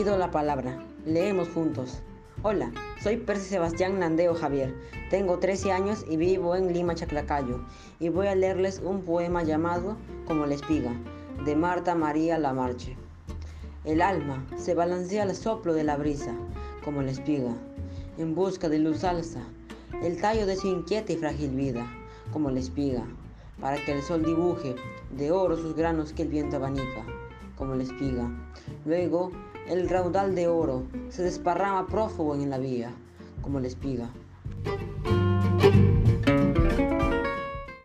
pido la palabra. Leemos juntos. Hola, soy Percy Sebastián Nandeo Javier. Tengo 13 años y vivo en Lima, Chaclacayo. Y voy a leerles un poema llamado Como la espiga, de Marta María Lamarche. El alma se balancea al soplo de la brisa, como la espiga, en busca de luz alza, el tallo de su inquieta y frágil vida, como la espiga, para que el sol dibuje de oro sus granos que el viento abanica, como la espiga. Luego, el raudal de oro se desparrama prófugo en la vía, como la espiga.